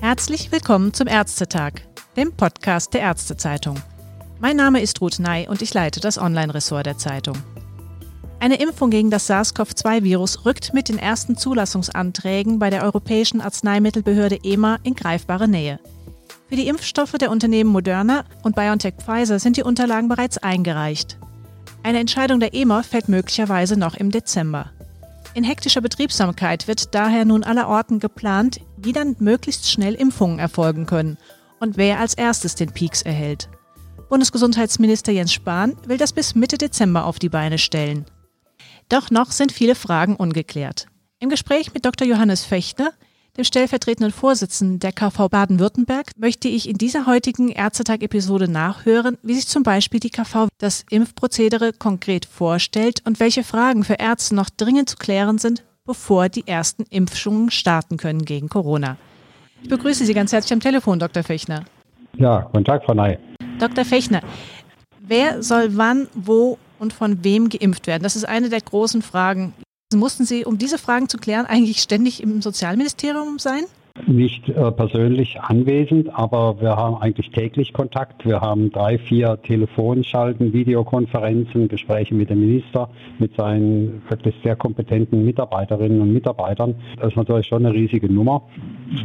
Herzlich willkommen zum Ärztetag, dem Podcast der Ärztezeitung. Mein Name ist Ruth Ney und ich leite das Online-Ressort der Zeitung. Eine Impfung gegen das SARS-CoV-2-Virus rückt mit den ersten Zulassungsanträgen bei der Europäischen Arzneimittelbehörde EMA in greifbare Nähe. Für die Impfstoffe der Unternehmen Moderna und BioNTech Pfizer sind die Unterlagen bereits eingereicht. Eine Entscheidung der EMA fällt möglicherweise noch im Dezember. In hektischer Betriebsamkeit wird daher nun allerorten geplant, wie dann möglichst schnell Impfungen erfolgen können und wer als erstes den Peaks erhält. Bundesgesundheitsminister Jens Spahn will das bis Mitte Dezember auf die Beine stellen. Doch noch sind viele Fragen ungeklärt. Im Gespräch mit Dr. Johannes Fechter, dem stellvertretenden Vorsitzenden der KV Baden-Württemberg, möchte ich in dieser heutigen Ärztetag-Episode nachhören, wie sich zum Beispiel die KV das Impfprozedere konkret vorstellt und welche Fragen für Ärzte noch dringend zu klären sind, bevor die ersten Impfungen starten können gegen Corona. Ich begrüße Sie ganz herzlich am Telefon, Dr. Fechner. Ja, guten Tag, Frau Ney. Dr. Fechner, wer soll wann, wo und von wem geimpft werden? Das ist eine der großen Fragen. Mussten Sie, um diese Fragen zu klären, eigentlich ständig im Sozialministerium sein? Nicht äh, persönlich anwesend, aber wir haben eigentlich täglich Kontakt. Wir haben drei, vier Telefonschalten, Videokonferenzen, Gespräche mit dem Minister, mit seinen wirklich sehr kompetenten Mitarbeiterinnen und Mitarbeitern. Das ist natürlich schon eine riesige Nummer.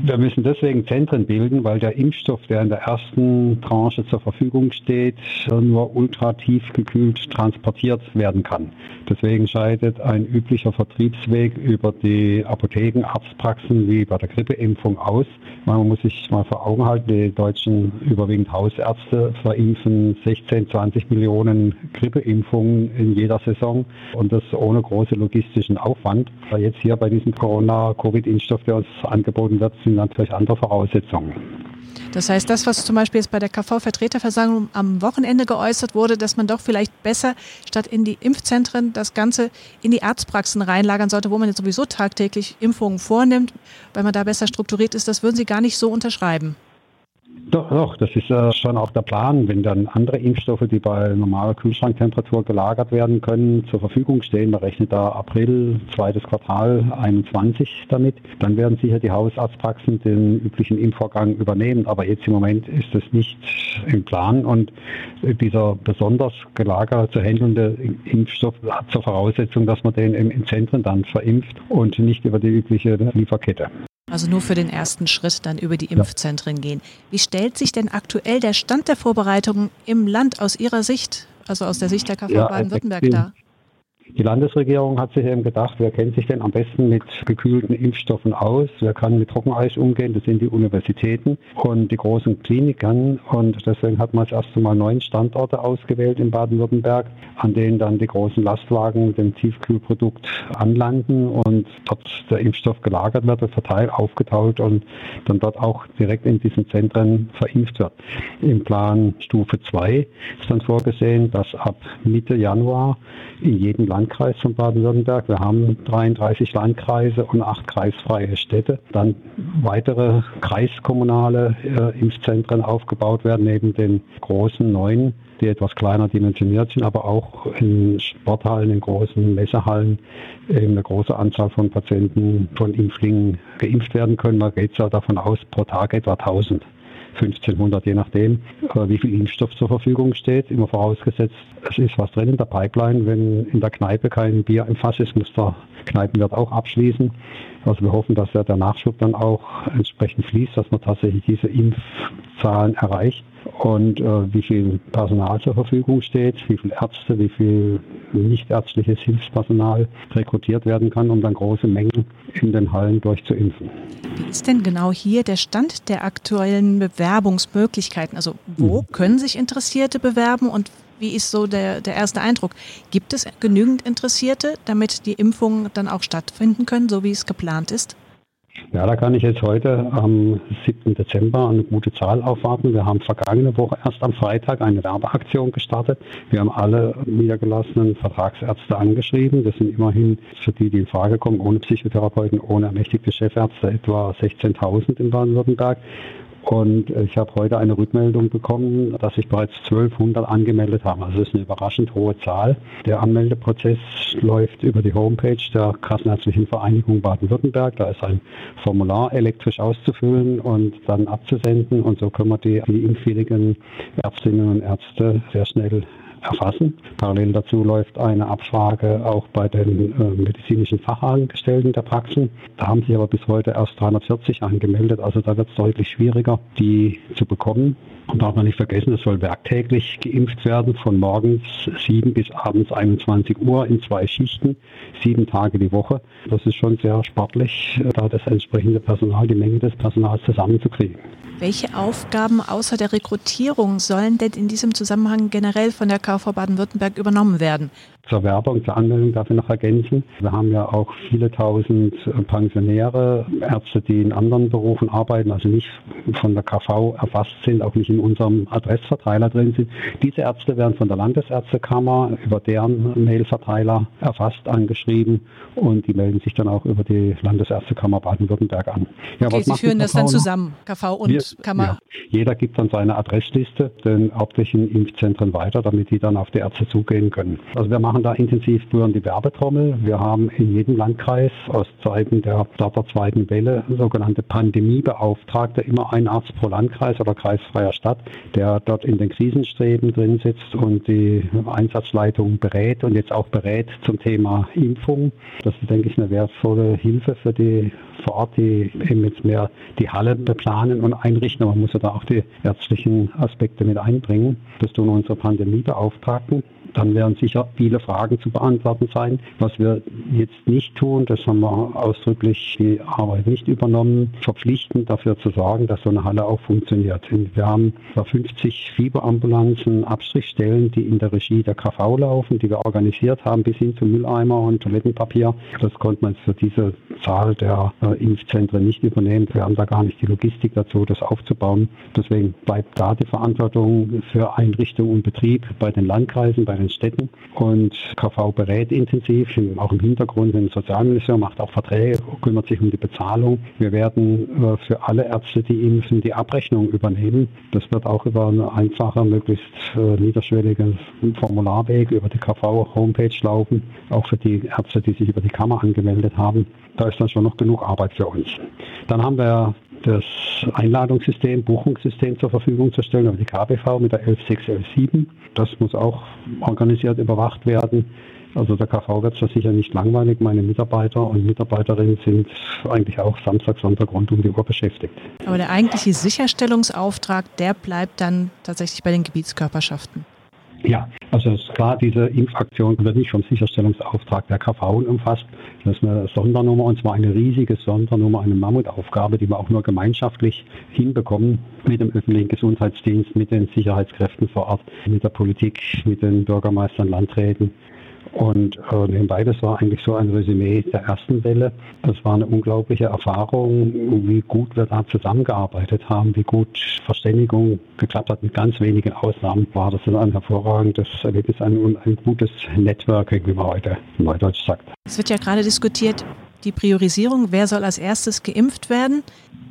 Wir müssen deswegen Zentren bilden, weil der Impfstoff, der in der ersten Tranche zur Verfügung steht, nur ultratief gekühlt transportiert werden kann. Deswegen scheidet ein üblicher Vertriebsweg über die Apotheken, Arztpraxen wie bei der Grippeimpfung aus. Man muss sich mal vor Augen halten, die deutschen überwiegend Hausärzte verimpfen 16, 20 Millionen Grippeimpfungen in jeder Saison und das ohne große logistischen Aufwand. Jetzt hier bei diesem Corona-Covid-Impfstoff, der uns angeboten wird, sind natürlich andere Voraussetzungen. Das heißt, das, was zum Beispiel jetzt bei der KV-Vertreterversammlung am Wochenende geäußert wurde, dass man doch vielleicht besser statt in die Impfzentren das Ganze in die Arztpraxen reinlagern sollte, wo man jetzt sowieso tagtäglich Impfungen vornimmt, weil man da besser strukturiert ist, das würden Sie gar nicht so unterschreiben. Doch, doch, das ist äh, schon auch der Plan. Wenn dann andere Impfstoffe, die bei normaler Kühlschranktemperatur gelagert werden können, zur Verfügung stehen, man rechnet da April, zweites Quartal 21 damit, dann werden sicher die Hausarztpraxen den üblichen Impfvorgang übernehmen. Aber jetzt im Moment ist das nicht im Plan und dieser besonders gelagert zu handelnde Impfstoff hat zur Voraussetzung, dass man den in Zentren dann verimpft und nicht über die übliche Lieferkette. Also nur für den ersten Schritt dann über die Impfzentren ja. gehen. Wie stellt sich denn aktuell der Stand der Vorbereitungen im Land aus Ihrer Sicht, also aus der Sicht der KV ja, Baden-Württemberg dar? Die Landesregierung hat sich eben gedacht, wer kennt sich denn am besten mit gekühlten Impfstoffen aus? Wer kann mit Trockeneis umgehen? Das sind die Universitäten und die großen Kliniken. Und deswegen hat man das erste Mal neun Standorte ausgewählt in Baden-Württemberg, an denen dann die großen Lastwagen mit dem Tiefkühlprodukt anlanden und dort der Impfstoff gelagert wird, verteilt, aufgetaut und dann dort auch direkt in diesen Zentren verimpft wird. Im Plan Stufe 2 ist dann vorgesehen, dass ab Mitte Januar in jedem Land Landkreis von Baden-Württemberg. Wir haben 33 Landkreise und acht kreisfreie Städte. Dann weitere kreiskommunale äh, Impfzentren aufgebaut werden, neben den großen neuen, die etwas kleiner dimensioniert sind, aber auch in Sporthallen, in großen Messehallen eben eine große Anzahl von Patienten, von Impflingen geimpft werden können. Man geht ja davon aus, pro Tag etwa 1000. 1500, je nachdem, äh, wie viel Impfstoff zur Verfügung steht. Immer vorausgesetzt, es ist was drin in der Pipeline. Wenn in der Kneipe kein Bier im Fass ist, muss der Kneipenwirt auch abschließen. Also wir hoffen, dass ja der Nachschub dann auch entsprechend fließt, dass man tatsächlich diese Impfzahlen erreicht und äh, wie viel Personal zur Verfügung steht, wie viele Ärzte, wie viel nichtärztliches Hilfspersonal rekrutiert werden kann, um dann große Mengen in den Hallen durchzuimpfen. Wie ist denn genau hier der Stand der aktuellen Bewerbungsmöglichkeiten? Also wo mhm. können sich Interessierte bewerben und wie ist so der, der erste Eindruck? Gibt es genügend Interessierte, damit die Impfungen dann auch stattfinden können, so wie es geplant ist? Ja, da kann ich jetzt heute am 7. Dezember eine gute Zahl aufwarten. Wir haben vergangene Woche erst am Freitag eine Werbeaktion gestartet. Wir haben alle niedergelassenen Vertragsärzte angeschrieben. Das sind immerhin für die, die in Frage kommen, ohne Psychotherapeuten, ohne ermächtigte Chefärzte etwa 16.000 in Baden-Württemberg. Und ich habe heute eine Rückmeldung bekommen, dass sich bereits 1200 angemeldet haben. Also das ist eine überraschend hohe Zahl. Der Anmeldeprozess läuft über die Homepage der Kassenärztlichen Vereinigung Baden-Württemberg. Da ist ein Formular elektrisch auszufüllen und dann abzusenden. Und so können wir die, die impfwilligen Ärztinnen und Ärzte sehr schnell erfassen. Parallel dazu läuft eine Abfrage auch bei den äh, medizinischen Fachangestellten der Praxen. Da haben sich aber bis heute erst 340 angemeldet. Also da wird es deutlich schwieriger, die zu bekommen. Und darf man nicht vergessen, es soll werktäglich geimpft werden, von morgens 7 bis abends 21 Uhr in zwei Schichten, sieben Tage die Woche. Das ist schon sehr sportlich, da das entsprechende Personal, die Menge des Personals zusammenzukriegen. Welche Aufgaben außer der Rekrutierung sollen denn in diesem Zusammenhang generell von der KV Baden-Württemberg übernommen werden? Zur Werbung, zur Anmeldung darf ich noch ergänzen. Wir haben ja auch viele tausend Pensionäre, Ärzte, die in anderen Berufen arbeiten, also nicht von der KV erfasst sind, auch nicht in unserem Adressverteiler drin sind. Diese Ärzte werden von der Landesärztekammer über deren Mailverteiler erfasst, angeschrieben und die melden sich dann auch über die Landesärztekammer Baden-Württemberg an. Ja, okay, Sie führen das dann zusammen, KV und Wir, Kammer? Ja, jeder gibt dann seine Adressliste den örtlichen Impfzentren weiter, damit die dann auf die Ärzte zugehen können. Also wir machen da intensiv rühren die Werbetrommel. Wir haben in jedem Landkreis aus Zeiten der der zweiten Welle sogenannte Pandemiebeauftragte, immer ein Arzt pro Landkreis oder kreisfreier Stadt, der dort in den Krisenstreben drin sitzt und die Einsatzleitung berät und jetzt auch berät zum Thema Impfung. Das ist, denke ich, eine wertvolle Hilfe für die vor Ort, die eben jetzt mehr die Halle beplanen und einrichten, aber man muss ja da auch die ärztlichen Aspekte mit einbringen. Das tun unsere Pandemiebeauftragten. Dann werden sicher viele Fragen zu beantworten sein. Was wir jetzt nicht tun, das haben wir ausdrücklich die Arbeit nicht übernommen, verpflichtend dafür zu sorgen, dass so eine Halle auch funktioniert. Wir haben 50 Fieberambulanzen, Abstrichstellen, die in der Regie der KV laufen, die wir organisiert haben, bis hin zu Mülleimer und Toilettenpapier. Das konnte man für diese Zahl der äh, Impfzentren nicht übernehmen. Wir haben da gar nicht die Logistik dazu, das aufzubauen. Deswegen bleibt da die Verantwortung für Einrichtung und Betrieb bei den Landkreisen, bei den Städten. Und KV berät intensiv, auch im Hintergrund im Sozialministerium, macht auch Verträge, kümmert sich um die Bezahlung. Wir werden äh, für alle Ärzte, die impfen, die Abrechnung übernehmen. Das wird auch über eine einfache, möglichst äh, niederschwellige Formularweg über die KV-Homepage laufen, auch für die Ärzte, die sich über die Kammer angemeldet haben. Da ist dann schon noch genug Arbeit für uns. Dann haben wir das Einladungssystem, Buchungssystem zur Verfügung zu stellen, aber die KBV mit der 11617. Das muss auch organisiert überwacht werden. Also der KV wird es sicher nicht langweilig. Meine Mitarbeiter und Mitarbeiterinnen sind eigentlich auch Samstag, Sonntag rund um die Uhr beschäftigt. Aber der eigentliche Sicherstellungsauftrag, der bleibt dann tatsächlich bei den Gebietskörperschaften. Ja, also ist klar, diese Impfaktion wird nicht vom Sicherstellungsauftrag der KV umfasst. Das ist eine Sondernummer und zwar eine riesige Sondernummer, eine Mammutaufgabe, die wir auch nur gemeinschaftlich hinbekommen mit dem öffentlichen Gesundheitsdienst, mit den Sicherheitskräften vor Ort, mit der Politik, mit den Bürgermeistern, Landräten und äh, nebenbei, das war eigentlich so ein Resümee der ersten Welle. Das war eine unglaubliche Erfahrung, wie gut wir da zusammengearbeitet haben, wie gut Verständigung geklappt hat. Mit ganz wenigen Ausnahmen war das ein hervorragendes Erlebnis, ein, ein gutes Networking, wie man heute in Neudeutsch sagt. Es wird ja gerade diskutiert, die Priorisierung, wer soll als erstes geimpft werden.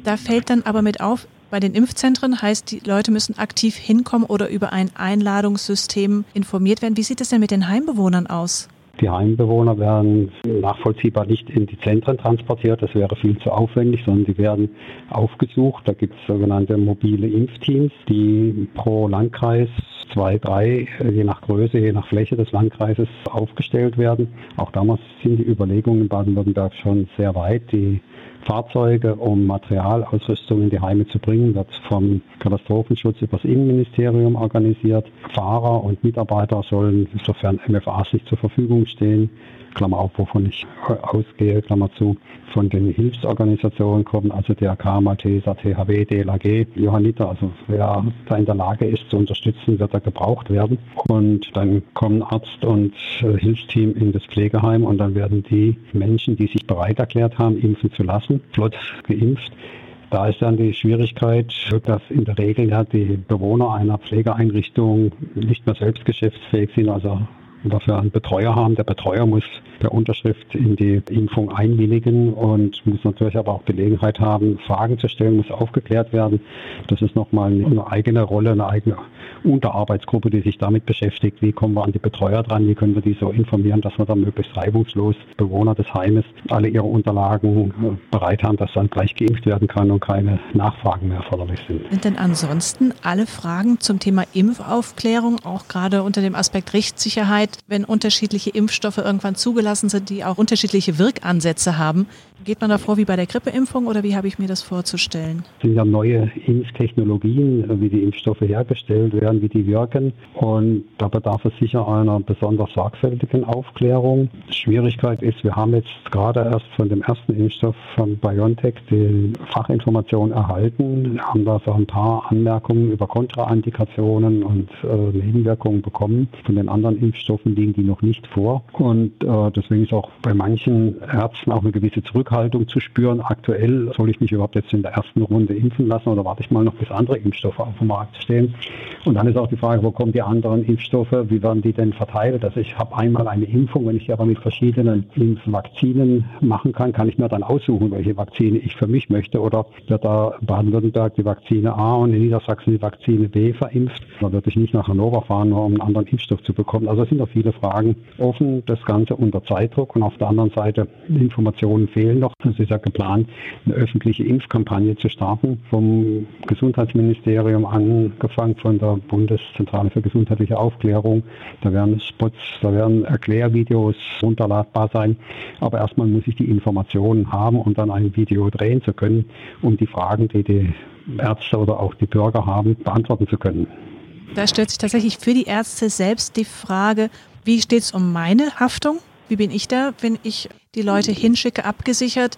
Da fällt dann aber mit auf, bei den Impfzentren heißt, die Leute müssen aktiv hinkommen oder über ein Einladungssystem informiert werden. Wie sieht es denn mit den Heimbewohnern aus? Die Heimbewohner werden nachvollziehbar nicht in die Zentren transportiert, das wäre viel zu aufwendig, sondern die werden aufgesucht. Da gibt es sogenannte mobile Impfteams, die pro Landkreis zwei, drei, je nach Größe, je nach Fläche des Landkreises aufgestellt werden. Auch damals sind die Überlegungen in Baden-Württemberg schon sehr weit. Die Fahrzeuge, um Materialausrüstung in die Heime zu bringen, wird vom Katastrophenschutz über das Innenministerium organisiert. Fahrer und Mitarbeiter sollen, sofern MFAs nicht zur Verfügung stehen, Klammer auf, wovon ich ausgehe, Klammer zu, von den Hilfsorganisationen kommen, also DRK, Malteser, THW, DLAG, Johanniter, also wer da in der Lage ist zu unterstützen, wird da gebraucht werden. Und dann kommen Arzt und äh, Hilfsteam in das Pflegeheim und dann werden die Menschen, die sich bereit erklärt haben, impfen zu lassen, flott geimpft. Da ist dann die Schwierigkeit, dass in der Regel ja die Bewohner einer Pflegeeinrichtung nicht mehr selbst geschäftsfähig sind, also dafür einen Betreuer haben. Der Betreuer muss per Unterschrift in die Impfung einwilligen und muss natürlich aber auch Gelegenheit haben, Fragen zu stellen, muss aufgeklärt werden. Das ist nochmal eine eigene Rolle, eine eigene Unterarbeitsgruppe, die sich damit beschäftigt, wie kommen wir an die Betreuer dran, wie können wir die so informieren, dass wir dann möglichst reibungslos Bewohner des Heimes alle ihre Unterlagen äh, bereit haben, dass dann gleich geimpft werden kann und keine Nachfragen mehr erforderlich sind. Sind denn ansonsten alle Fragen zum Thema Impfaufklärung, auch gerade unter dem Aspekt Rechtssicherheit, wenn unterschiedliche Impfstoffe irgendwann zugelassen sind, die auch unterschiedliche Wirkansätze haben, geht man da vor wie bei der Grippeimpfung oder wie habe ich mir das vorzustellen? Es sind ja neue Impftechnologien, wie die Impfstoffe hergestellt werden, wie die wirken und da bedarf es sicher einer besonders sorgfältigen Aufklärung. Schwierigkeit ist, wir haben jetzt gerade erst von dem ersten Impfstoff von BioNTech die Fachinformation erhalten, haben da so ein paar Anmerkungen über Kontraindikationen und äh, Nebenwirkungen bekommen. Von den anderen Impfstoffen liegen die noch nicht vor und äh, deswegen ist auch bei manchen Ärzten auch eine gewisse Zurückhaltung zu spüren. Aktuell soll ich mich überhaupt jetzt in der ersten Runde impfen lassen oder warte ich mal noch, bis andere Impfstoffe auf dem Markt stehen. Und dann ist auch die Frage, wo kommen die anderen Impfstoffe, wie werden die denn verteilt? Also ich habe einmal eine Impfung, wenn ich die aber mit verschiedenen Impfvakzinen machen kann, kann ich mir dann aussuchen, welche Vakzine ich für mich möchte. Oder wird da Baden-Württemberg die Vakzine A und in Niedersachsen die Vakzine B verimpft? Oder würde ich nicht nach Hannover fahren, nur um einen anderen Impfstoff zu bekommen? Also es sind noch viele Fragen offen, das Ganze unter Zeitdruck und auf der anderen Seite Informationen fehlen noch. Es ist ja geplant, eine öffentliche Impfkampagne zu starten vom Gesundheitsministerium angefangen von der Bundeszentrale für gesundheitliche Aufklärung. Da werden Spots, da werden Erklärvideos runterladbar sein. Aber erstmal muss ich die Informationen haben, um dann ein Video drehen zu können, um die Fragen, die die Ärzte oder auch die Bürger haben, beantworten zu können. Da stellt sich tatsächlich für die Ärzte selbst die Frage, wie steht es um meine Haftung? Wie bin ich da, wenn ich die Leute hinschicke, abgesichert?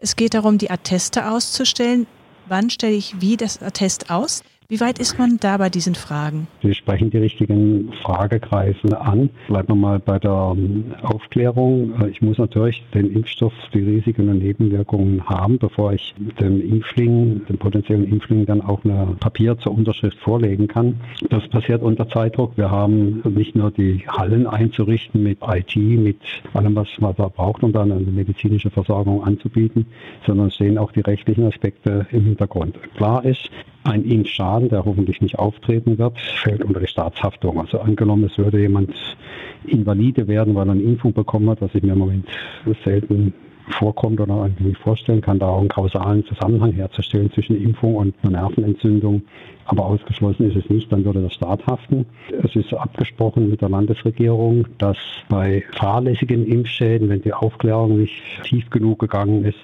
Es geht darum, die Atteste auszustellen. Wann stelle ich wie das Attest aus? Wie weit ist man da bei diesen Fragen? Sie sprechen die richtigen Fragekreise an. Bleiben wir mal bei der ähm, Aufklärung. Äh, ich muss natürlich den Impfstoff, die Risiken und Nebenwirkungen haben, bevor ich dem Impfling, dem potenziellen Impfling dann auch ein Papier zur Unterschrift vorlegen kann. Das passiert unter Zeitdruck. Wir haben nicht nur die Hallen einzurichten mit IT, mit allem, was man da braucht, um dann eine medizinische Versorgung anzubieten, sondern sehen auch die rechtlichen Aspekte im Hintergrund. Klar ist, ein Impfschaden, der hoffentlich nicht auftreten wird, fällt unter die Staatshaftung. Also angenommen, es würde jemand invalide werden, weil er eine Impfung bekommen hat, was ich mir im Moment selten vorkommt oder irgendwie vorstellen kann, da auch einen kausalen Zusammenhang herzustellen zwischen Impfung und einer Nervenentzündung. Aber ausgeschlossen ist es nicht, dann würde der Staat haften. Es ist abgesprochen mit der Landesregierung, dass bei fahrlässigen Impfschäden, wenn die Aufklärung nicht tief genug gegangen ist,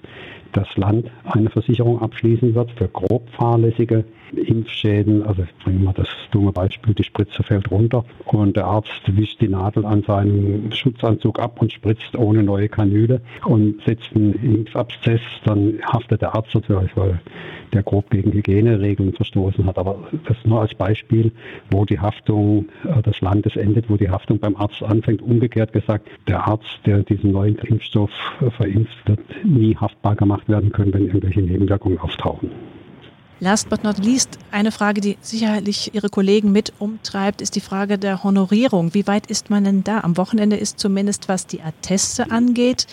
das Land eine Versicherung abschließen wird für grob fahrlässige Impfschäden. Also bringen wir das dumme Beispiel, die Spritze fällt runter und der Arzt wischt die Nadel an seinem Schutzanzug ab und spritzt ohne neue Kanüle und setzt einen Impfabszess, dann haftet der Arzt natürlich, weil der grob gegen Hygieneregeln verstoßen hat. Aber das nur als Beispiel, wo die Haftung äh, des Landes endet, wo die Haftung beim Arzt anfängt. Umgekehrt gesagt, der Arzt, der diesen neuen Impfstoff verimpft, wird nie haftbar gemacht werden können, wenn irgendwelche Nebenwirkungen auftauchen. Last but not least, eine Frage, die sicherlich Ihre Kollegen mit umtreibt, ist die Frage der Honorierung. Wie weit ist man denn da? Am Wochenende ist zumindest, was die Atteste angeht,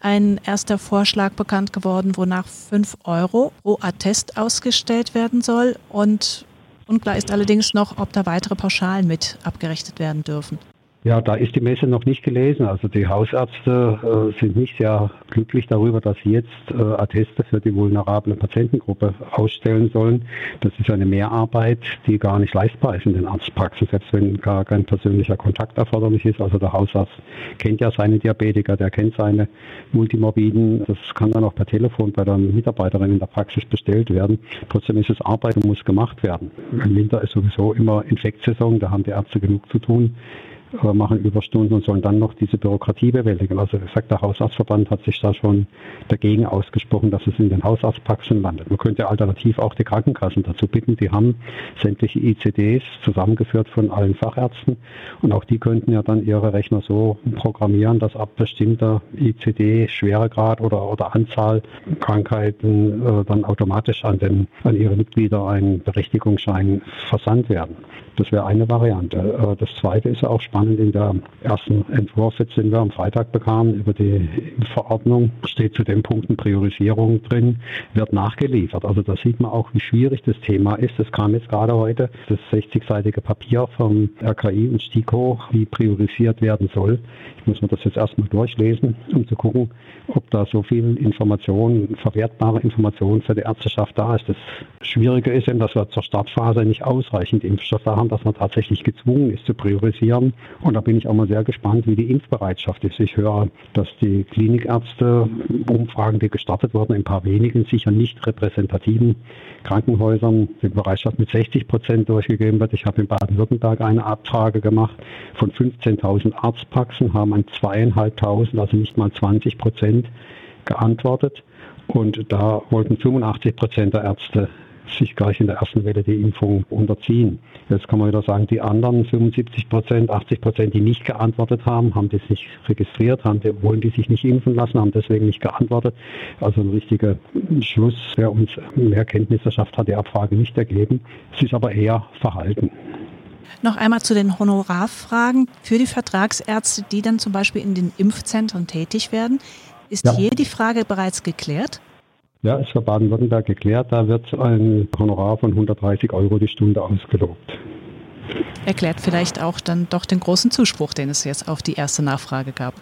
ein erster Vorschlag bekannt geworden, wonach 5 Euro pro Attest ausgestellt werden soll. Und unklar ist allerdings noch, ob da weitere Pauschalen mit abgerechnet werden dürfen. Ja, da ist die Messe noch nicht gelesen. Also die Hausärzte äh, sind nicht sehr glücklich darüber, dass sie jetzt äh, Atteste für die vulnerable Patientengruppe ausstellen sollen. Das ist eine Mehrarbeit, die gar nicht leistbar ist in den Arztpraxen, selbst wenn gar kein persönlicher Kontakt erforderlich ist. Also der Hausarzt kennt ja seine Diabetiker, der kennt seine Multimorbiden. Das kann dann auch per Telefon bei der Mitarbeiterin in der Praxis bestellt werden. Trotzdem ist es Arbeit und muss gemacht werden. Im Winter ist sowieso immer Infektsaison, da haben die Ärzte genug zu tun machen Überstunden und sollen dann noch diese Bürokratie bewältigen. Also wie gesagt, der Hausarztverband hat sich da schon dagegen ausgesprochen, dass es in den Hausarztpraxen landet. Man könnte alternativ auch die Krankenkassen dazu bitten, die haben sämtliche ICDs zusammengeführt von allen Fachärzten und auch die könnten ja dann ihre Rechner so programmieren, dass ab bestimmter ICD Schweregrad oder, oder Anzahl Krankheiten äh, dann automatisch an, den, an ihre Mitglieder ein Berechtigungsschein versandt werden. Das wäre eine Variante. Äh, das zweite ist auch spannend. In der ersten Entwurf, jetzt den wir am Freitag bekamen, über die Verordnung, steht zu den Punkten Priorisierung drin, wird nachgeliefert. Also da sieht man auch, wie schwierig das Thema ist. Das kam jetzt gerade heute, das 60-seitige Papier vom RKI und STIKO, wie priorisiert werden soll. Muss mir das jetzt erstmal durchlesen, um zu gucken, ob da so viel Information, verwertbare Information für die Ärzteschaft da ist. Das Schwierige ist eben, dass wir zur Startphase nicht ausreichend Impfstoff haben, dass man tatsächlich gezwungen ist zu priorisieren. Und da bin ich auch mal sehr gespannt, wie die Impfbereitschaft ist. Ich höre, dass die Klinikärzte Umfragen, die gestartet wurden, in ein paar wenigen, sicher nicht repräsentativen Krankenhäusern, die Bereitschaft mit 60 Prozent durchgegeben wird. Ich habe in Baden-Württemberg eine Abfrage gemacht. Von 15.000 Arztpraxen haben an zweieinhalbtausend, also nicht mal 20 Prozent, geantwortet. Und da wollten 85 Prozent der Ärzte sich gleich in der ersten Welle die Impfung unterziehen. Jetzt kann man wieder sagen, die anderen 75 Prozent, 80 Prozent, die nicht geantwortet haben, haben das nicht registriert, haben wollen die sich nicht impfen lassen, haben deswegen nicht geantwortet. Also ein richtiger Schluss, wer uns mehr Kenntnis verschafft, hat die Abfrage nicht ergeben. Es ist aber eher verhalten. Noch einmal zu den Honorarfragen für die Vertragsärzte, die dann zum Beispiel in den Impfzentren tätig werden. Ist ja. hier die Frage bereits geklärt? Ja, ist für Baden-Württemberg geklärt. Da wird ein Honorar von 130 Euro die Stunde ausgelobt. Erklärt vielleicht auch dann doch den großen Zuspruch, den es jetzt auf die erste Nachfrage gab.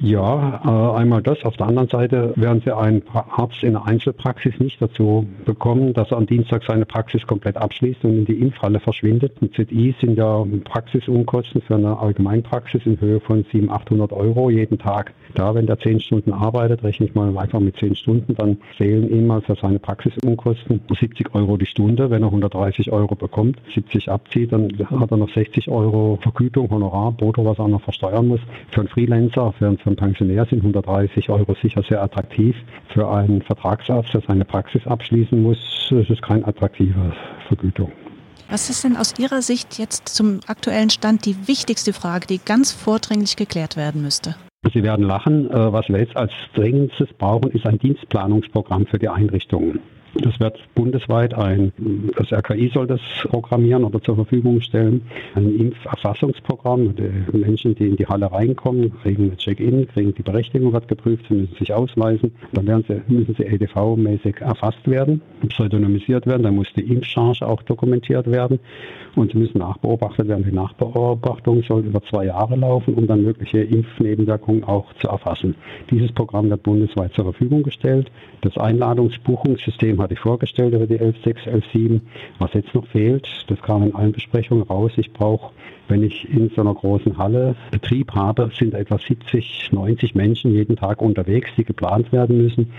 Ja, äh, einmal das. Auf der anderen Seite werden Sie einen Arzt in der Einzelpraxis nicht dazu bekommen, dass er am Dienstag seine Praxis komplett abschließt und in die Impfhalle verschwindet. Und ZI sind ja Praxisunkosten für eine Allgemeinpraxis in Höhe von 700, 800 Euro jeden Tag. Da, wenn der 10 Stunden arbeitet, rechne ich mal einfach mit 10 Stunden, dann fehlen ihm mal für seine Praxisunkosten 70 Euro die Stunde. Wenn er 130 Euro bekommt, 70 abzieht, dann hat er noch 60 Euro Vergütung, Honorar, Brutto, was er noch versteuern muss. Für einen Freelancer, für einen, für einen Pensionär sind 130 Euro sicher sehr attraktiv. Für einen Vertragsarzt, der seine Praxis abschließen muss, ist es keine attraktive Vergütung. Was ist denn aus Ihrer Sicht jetzt zum aktuellen Stand die wichtigste Frage, die ganz vordringlich geklärt werden müsste? Sie werden lachen. Äh, was wir jetzt als dringendstes brauchen, ist ein Dienstplanungsprogramm für die Einrichtungen. Das wird bundesweit ein, das RKI soll das programmieren oder zur Verfügung stellen, ein Impferfassungsprogramm. Die Menschen, die in die Halle reinkommen, kriegen ein Check-in, kriegen die Berechtigung, wird geprüft, sie müssen sich ausweisen. Dann werden sie, müssen sie EDV-mäßig erfasst werden, pseudonymisiert werden, dann muss die Impfcharge auch dokumentiert werden und sie müssen nachbeobachtet werden. Die Nachbeobachtung soll über zwei Jahre laufen, um dann mögliche Impfnebenwirkungen auch zu erfassen. Dieses Programm wird bundesweit zur Verfügung gestellt. Das Einladungsbuchungssystem hatte ich vorgestellt über die 11.6, 11.7. Was jetzt noch fehlt, das kam in allen Besprechungen raus, ich brauche wenn ich in so einer großen Halle Betrieb habe, sind etwa 70, 90 Menschen jeden Tag unterwegs, die geplant werden müssen.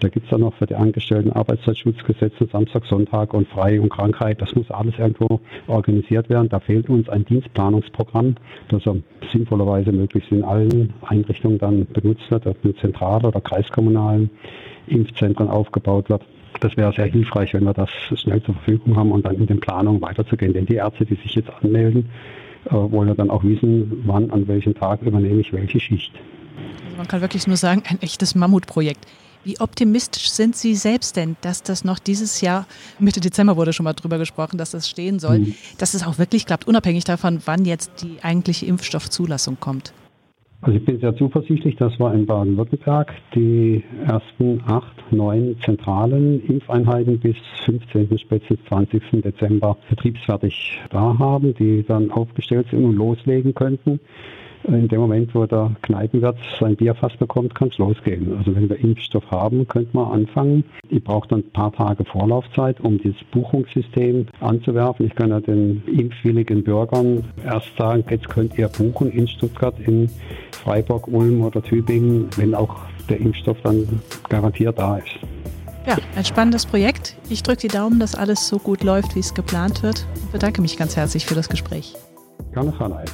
Da gibt es dann noch für die Angestellten Arbeitszeitschutzgesetze, Samstag, Sonntag und Frei und Krankheit. Das muss alles irgendwo organisiert werden. Da fehlt uns ein Dienstplanungsprogramm, das sinnvollerweise möglichst in allen Einrichtungen dann benutzt wird, ob nur zentral oder kreiskommunalen Impfzentren aufgebaut wird. Das wäre sehr hilfreich, wenn wir das schnell zur Verfügung haben und dann in den Planungen weiterzugehen. Denn die Ärzte, die sich jetzt anmelden, wollen ja dann auch wissen, wann, an welchem Tag übernehme ich welche Schicht. Also man kann wirklich nur sagen, ein echtes Mammutprojekt. Wie optimistisch sind Sie selbst denn, dass das noch dieses Jahr, Mitte Dezember wurde schon mal drüber gesprochen, dass das stehen soll, mhm. dass es auch wirklich klappt, unabhängig davon, wann jetzt die eigentliche Impfstoffzulassung kommt? Also ich bin sehr zuversichtlich, dass wir in Baden-Württemberg die ersten acht, neun zentralen Impfeinheiten bis 15. spätestens 20. Dezember betriebsfertig da haben, die dann aufgestellt sind und loslegen könnten. In dem Moment, wo der Kneipenwirt sein Bierfass bekommt, kann es losgehen. Also wenn wir Impfstoff haben, könnte man anfangen. Ich brauche dann ein paar Tage Vorlaufzeit, um dieses Buchungssystem anzuwerfen. Ich kann ja den impfwilligen Bürgern erst sagen, jetzt könnt ihr buchen in Stuttgart, in Freiburg, Ulm oder Tübingen, wenn auch der Impfstoff dann garantiert da ist. Ja, ein spannendes Projekt. Ich drücke die Daumen, dass alles so gut läuft, wie es geplant wird. Ich bedanke mich ganz herzlich für das Gespräch. Gerne, Frau Neid.